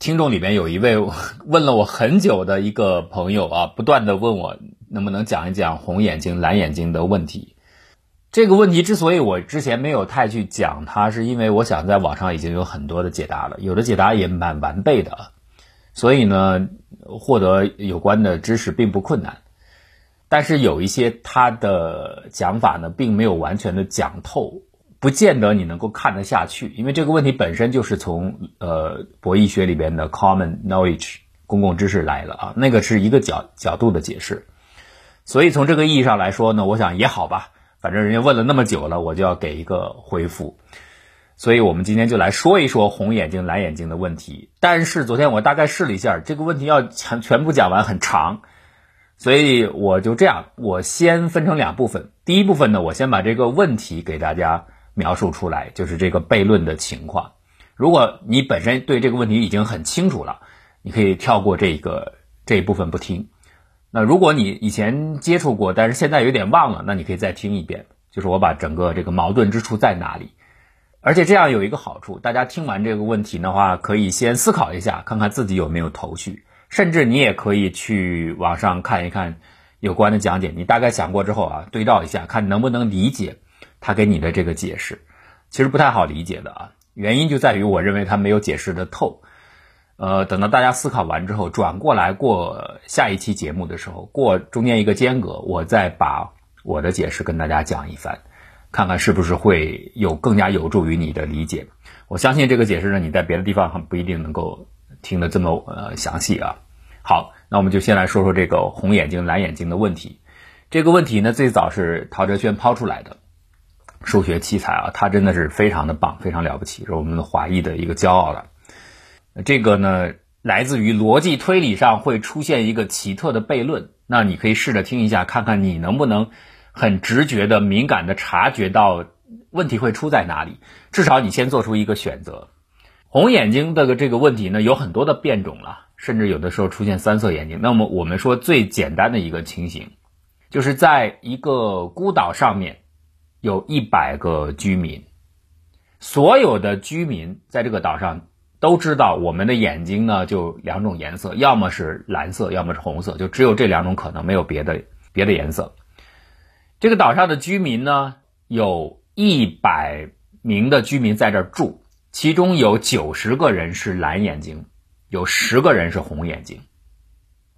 听众里面有一位 问了我很久的一个朋友啊，不断的问我能不能讲一讲红眼睛、蓝眼睛的问题。这个问题之所以我之前没有太去讲它，是因为我想在网上已经有很多的解答了，有的解答也蛮完备的，所以呢，获得有关的知识并不困难。但是有一些他的讲法呢，并没有完全的讲透，不见得你能够看得下去，因为这个问题本身就是从呃博弈学里边的 common knowledge 公共知识来了啊，那个是一个角角度的解释。所以从这个意义上来说呢，我想也好吧。反正人家问了那么久了，我就要给一个回复，所以我们今天就来说一说红眼睛、蓝眼睛的问题。但是昨天我大概试了一下，这个问题要全全部讲完很长，所以我就这样，我先分成两部分。第一部分呢，我先把这个问题给大家描述出来，就是这个悖论的情况。如果你本身对这个问题已经很清楚了，你可以跳过这个这一部分不听。那如果你以前接触过，但是现在有点忘了，那你可以再听一遍。就是我把整个这个矛盾之处在哪里，而且这样有一个好处，大家听完这个问题的话，可以先思考一下，看看自己有没有头绪，甚至你也可以去网上看一看有关的讲解。你大概想过之后啊，对照一下，看能不能理解他给你的这个解释。其实不太好理解的啊，原因就在于我认为他没有解释的透。呃，等到大家思考完之后，转过来过下一期节目的时候，过中间一个间隔，我再把我的解释跟大家讲一番，看看是不是会有更加有助于你的理解。我相信这个解释呢，你在别的地方还不一定能够听得这么呃详细啊。好，那我们就先来说说这个红眼睛蓝眼睛的问题。这个问题呢，最早是陶哲轩抛出来的，数学奇才啊，他真的是非常的棒，非常了不起，是我们的华裔的一个骄傲了。这个呢，来自于逻辑推理上会出现一个奇特的悖论。那你可以试着听一下，看看你能不能很直觉的、敏感的察觉到问题会出在哪里。至少你先做出一个选择。红眼睛的这个问题呢，有很多的变种了，甚至有的时候出现三色眼睛。那么我们说最简单的一个情形，就是在一个孤岛上面有一百个居民，所有的居民在这个岛上。都知道我们的眼睛呢，就两种颜色，要么是蓝色，要么是红色，就只有这两种可能，没有别的别的颜色。这个岛上的居民呢，有一百名的居民在这住，其中有九十个人是蓝眼睛，有十个人是红眼睛。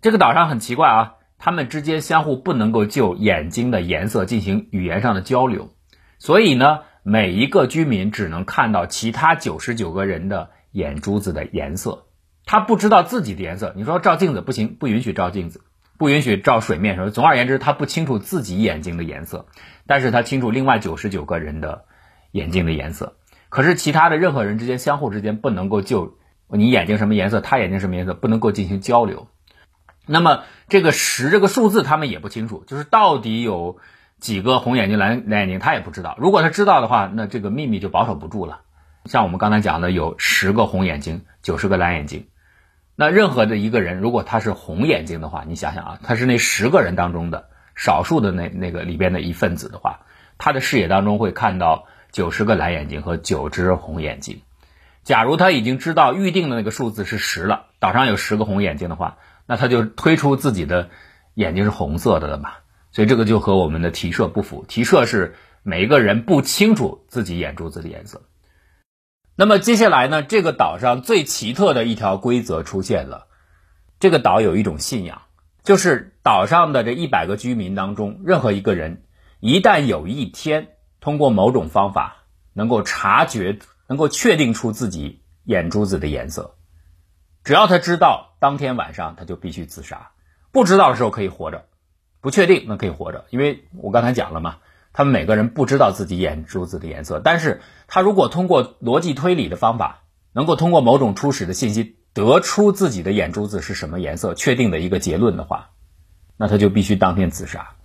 这个岛上很奇怪啊，他们之间相互不能够就眼睛的颜色进行语言上的交流，所以呢，每一个居民只能看到其他九十九个人的。眼珠子的颜色，他不知道自己的颜色。你说照镜子不行，不允许照镜子，不允许照水面什么。总而言之，他不清楚自己眼睛的颜色，但是他清楚另外九十九个人的眼睛的颜色。可是其他的任何人之间相互之间不能够就你眼睛什么颜色，他眼睛什么颜色，不能够进行交流。那么这个十这个数字他们也不清楚，就是到底有几个红眼睛蓝蓝眼睛他也不知道。如果他知道的话，那这个秘密就保守不住了。像我们刚才讲的，有十个红眼睛，九十个蓝眼睛。那任何的一个人，如果他是红眼睛的话，你想想啊，他是那十个人当中的少数的那那个里边的一份子的话，他的视野当中会看到九十个蓝眼睛和九只红眼睛。假如他已经知道预定的那个数字是十了，岛上有十个红眼睛的话，那他就推出自己的眼睛是红色的了嘛？所以这个就和我们的提设不符。提设是每一个人不清楚自己眼珠子的颜色。那么接下来呢？这个岛上最奇特的一条规则出现了。这个岛有一种信仰，就是岛上的这一百个居民当中，任何一个人一旦有一天通过某种方法能够察觉、能够确定出自己眼珠子的颜色，只要他知道，当天晚上他就必须自杀。不知道的时候可以活着，不确定那可以活着，因为我刚才讲了嘛。他们每个人不知道自己眼珠子的颜色，但是他如果通过逻辑推理的方法，能够通过某种初始的信息得出自己的眼珠子是什么颜色，确定的一个结论的话，那他就必须当天自杀。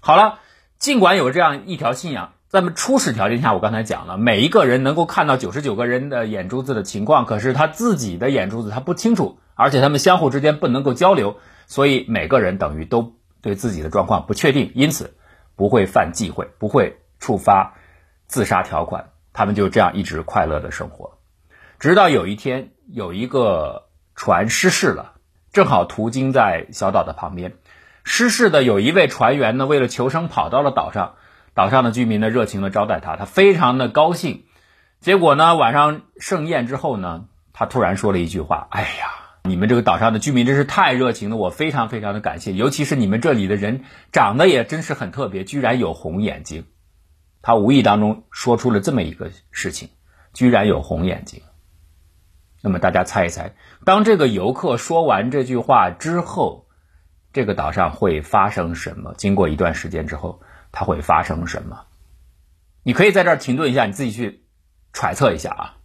好了，尽管有这样一条信仰，在们初始条件下，我刚才讲了，每一个人能够看到九十九个人的眼珠子的情况，可是他自己的眼珠子他不清楚，而且他们相互之间不能够交流，所以每个人等于都对自己的状况不确定，因此。不会犯忌讳，不会触发自杀条款，他们就这样一直快乐的生活，直到有一天，有一个船失事了，正好途经在小岛的旁边。失事的有一位船员呢，为了求生跑到了岛上，岛上的居民呢热情的招待他，他非常的高兴。结果呢，晚上盛宴之后呢，他突然说了一句话：“哎呀，你们这个岛上的居民真是太热情了，我非常非常的感谢，尤其是你们这里的人长得也真是很特别，居然有红眼睛。”他无意当中说出了这么一个事情，居然有红眼睛。那么大家猜一猜，当这个游客说完这句话之后，这个岛上会发生什么？经过一段时间之后，它会发生什么？你可以在这儿停顿一下，你自己去揣测一下啊。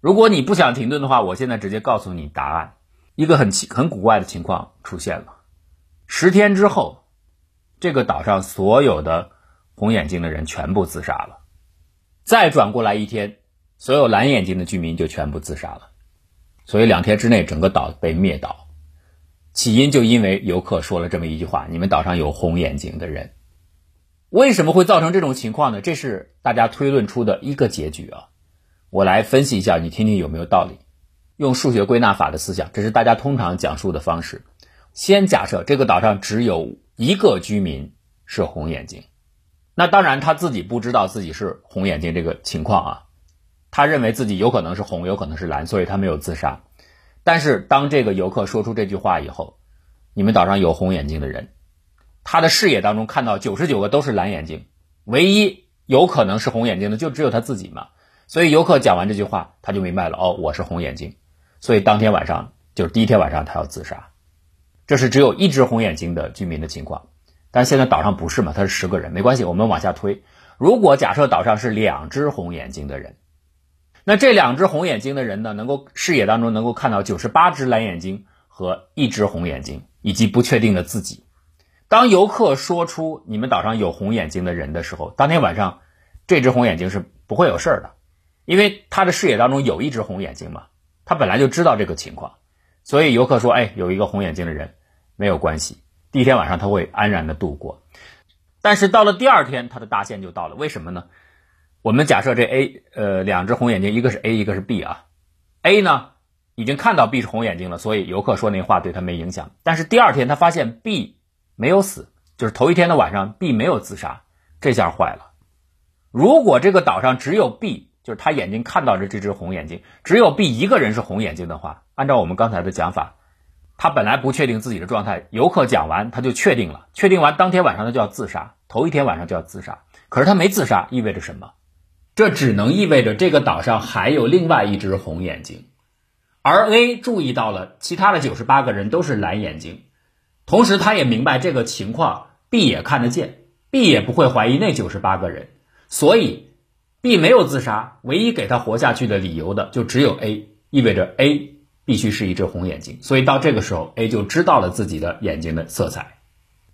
如果你不想停顿的话，我现在直接告诉你答案。一个很奇很古怪的情况出现了：十天之后，这个岛上所有的。红眼睛的人全部自杀了，再转过来一天，所有蓝眼睛的居民就全部自杀了，所以两天之内整个岛被灭岛。起因就因为游客说了这么一句话：“你们岛上有红眼睛的人。”为什么会造成这种情况呢？这是大家推论出的一个结局啊！我来分析一下，你听听有没有道理？用数学归纳法的思想，这是大家通常讲述的方式。先假设这个岛上只有一个居民是红眼睛。那当然，他自己不知道自己是红眼睛这个情况啊，他认为自己有可能是红，有可能是蓝，所以他没有自杀。但是当这个游客说出这句话以后，你们岛上有红眼睛的人，他的视野当中看到九十九个都是蓝眼睛，唯一有可能是红眼睛的就只有他自己嘛。所以游客讲完这句话，他就明白了，哦，我是红眼睛，所以当天晚上就是第一天晚上他要自杀。这是只有一只红眼睛的居民的情况。但现在岛上不是嘛？他是十个人，没关系，我们往下推。如果假设岛上是两只红眼睛的人，那这两只红眼睛的人呢，能够视野当中能够看到九十八只蓝眼睛和一只红眼睛，以及不确定的自己。当游客说出你们岛上有红眼睛的人的时候，当天晚上这只红眼睛是不会有事儿的，因为他的视野当中有一只红眼睛嘛，他本来就知道这个情况，所以游客说：“哎，有一个红眼睛的人，没有关系。”第一天晚上他会安然的度过，但是到了第二天他的大限就到了。为什么呢？我们假设这 A 呃两只红眼睛，一个是 A，一个是 B 啊。A 呢已经看到 B 是红眼睛了，所以游客说那话对他没影响。但是第二天他发现 B 没有死，就是头一天的晚上 B 没有自杀，这下坏了。如果这个岛上只有 B，就是他眼睛看到的这只红眼睛，只有 B 一个人是红眼睛的话，按照我们刚才的讲法。他本来不确定自己的状态，游客讲完他就确定了，确定完当天晚上他就要自杀，头一天晚上就要自杀。可是他没自杀，意味着什么？这只能意味着这个岛上还有另外一只红眼睛，而 A 注意到了其他的九十八个人都是蓝眼睛，同时他也明白这个情况，B 也看得见，B 也不会怀疑那九十八个人，所以 B 没有自杀，唯一给他活下去的理由的就只有 A，意味着 A。必须是一只红眼睛，所以到这个时候，A 就知道了自己的眼睛的色彩，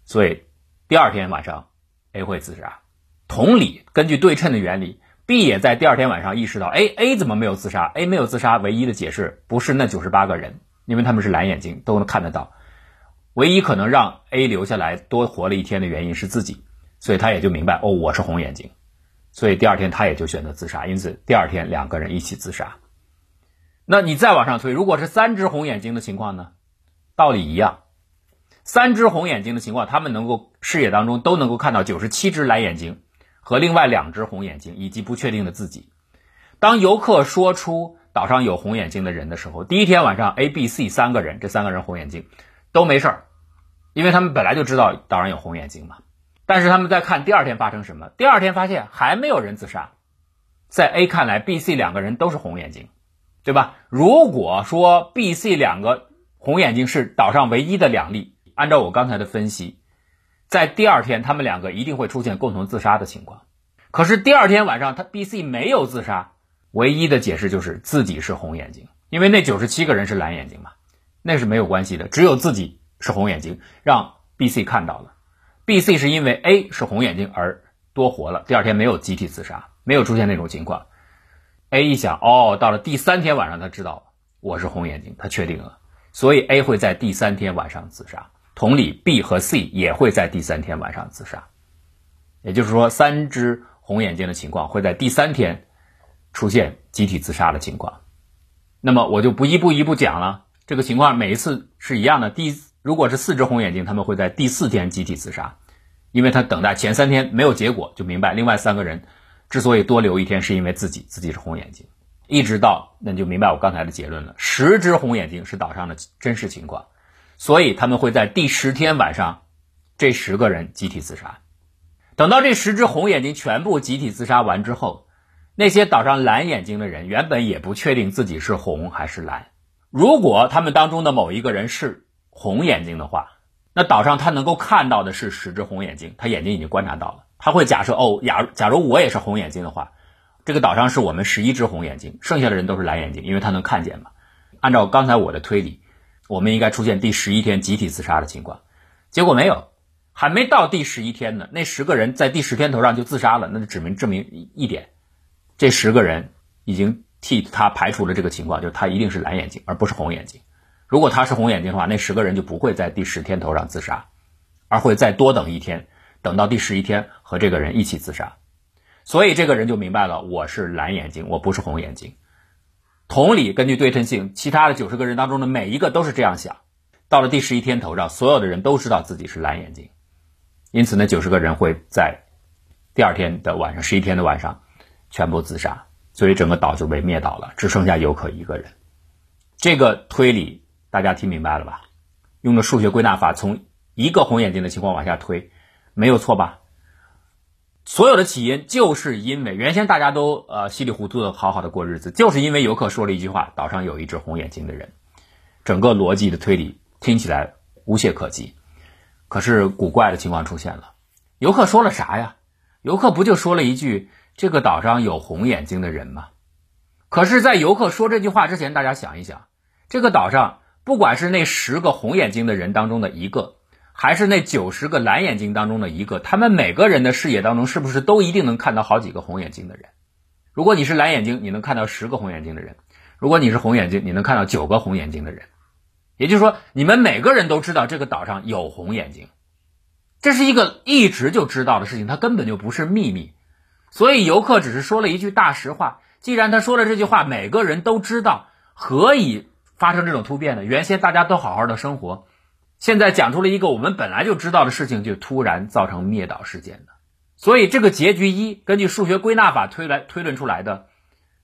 所以第二天晚上，A 会自杀。同理，根据对称的原理，B 也在第二天晚上意识到，，A A 怎么没有自杀？A 没有自杀，唯一的解释不是那九十八个人，因为他们是蓝眼睛，都能看得到。唯一可能让 A 留下来多活了一天的原因是自己，所以他也就明白，哦，我是红眼睛，所以第二天他也就选择自杀。因此，第二天两个人一起自杀。那你再往上推，如果是三只红眼睛的情况呢？道理一样，三只红眼睛的情况，他们能够视野当中都能够看到九十七只蓝眼睛和另外两只红眼睛以及不确定的自己。当游客说出岛上有红眼睛的人的时候，第一天晚上 A、B、C 三个人，这三个人红眼睛都没事儿，因为他们本来就知道岛上有红眼睛嘛。但是他们在看第二天发生什么，第二天发现还没有人自杀，在 A 看来，B、C 两个人都是红眼睛。对吧？如果说 B、C 两个红眼睛是岛上唯一的两例，按照我刚才的分析，在第二天他们两个一定会出现共同自杀的情况。可是第二天晚上他 B、C 没有自杀，唯一的解释就是自己是红眼睛，因为那九十七个人是蓝眼睛嘛，那是没有关系的，只有自己是红眼睛，让 B、C 看到了。B、C 是因为 A 是红眼睛而多活了，第二天没有集体自杀，没有出现那种情况。A 一想，哦，到了第三天晚上，他知道我是红眼睛，他确定了，所以 A 会在第三天晚上自杀。同理，B 和 C 也会在第三天晚上自杀。也就是说，三只红眼睛的情况会在第三天出现集体自杀的情况。那么我就不一步一步讲了。这个情况每一次是一样的。第如果是四只红眼睛，他们会在第四天集体自杀，因为他等待前三天没有结果，就明白另外三个人之所以多留一天，是因为自己自己是红眼睛。一直到那你就明白我刚才的结论了：十只红眼睛是岛上的真实情况，所以他们会在第十天晚上，这十个人集体自杀。等到这十只红眼睛全部集体自杀完之后，那些岛上蓝眼睛的人原本也不确定自己是红还是蓝。如果他们当中的某一个人是红眼睛的话，那岛上他能够看到的是十只红眼睛，他眼睛已经观察到了，他会假设哦，假假如我也是红眼睛的话。这个岛上是我们十一只红眼睛，剩下的人都是蓝眼睛，因为他能看见嘛。按照刚才我的推理，我们应该出现第十一天集体自杀的情况，结果没有，还没到第十一天呢，那十个人在第十天头上就自杀了，那就指明证明一点，这十个人已经替他排除了这个情况，就是他一定是蓝眼睛，而不是红眼睛。如果他是红眼睛的话，那十个人就不会在第十天头上自杀，而会再多等一天，等到第十一天和这个人一起自杀。所以这个人就明白了，我是蓝眼睛，我不是红眼睛。同理，根据对称性，其他的九十个人当中的每一个都是这样想。到了第十一天头上，所有的人都知道自己是蓝眼睛，因此呢，九十个人会在第二天的晚上，十一天的晚上全部自杀，所以整个岛就被灭岛了，只剩下游客一个人。这个推理大家听明白了吧？用的数学归纳法，从一个红眼睛的情况往下推，没有错吧？所有的起因就是因为原先大家都呃稀里糊涂的好好的过日子，就是因为游客说了一句话，岛上有一只红眼睛的人，整个逻辑的推理听起来无懈可击。可是古怪的情况出现了，游客说了啥呀？游客不就说了一句这个岛上有红眼睛的人吗？可是，在游客说这句话之前，大家想一想，这个岛上不管是那十个红眼睛的人当中的一个。还是那九十个蓝眼睛当中的一个，他们每个人的视野当中是不是都一定能看到好几个红眼睛的人？如果你是蓝眼睛，你能看到十个红眼睛的人；如果你是红眼睛，你能看到九个红眼睛的人。也就是说，你们每个人都知道这个岛上有红眼睛，这是一个一直就知道的事情，它根本就不是秘密。所以游客只是说了一句大实话。既然他说了这句话，每个人都知道，何以发生这种突变的？原先大家都好好的生活。现在讲出了一个我们本来就知道的事情，就突然造成灭岛事件的，所以这个结局一，根据数学归纳法推来推论出来的，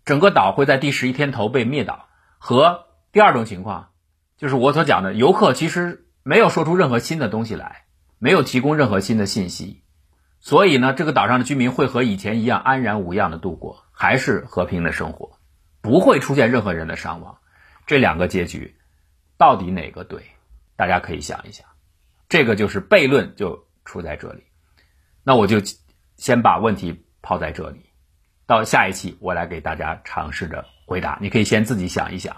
整个岛会在第十一天头被灭岛，和第二种情况，就是我所讲的游客其实没有说出任何新的东西来，没有提供任何新的信息，所以呢，这个岛上的居民会和以前一样安然无恙的度过，还是和平的生活，不会出现任何人的伤亡，这两个结局，到底哪个对？大家可以想一想，这个就是悖论就出在这里。那我就先把问题抛在这里，到下一期我来给大家尝试着回答。你可以先自己想一想。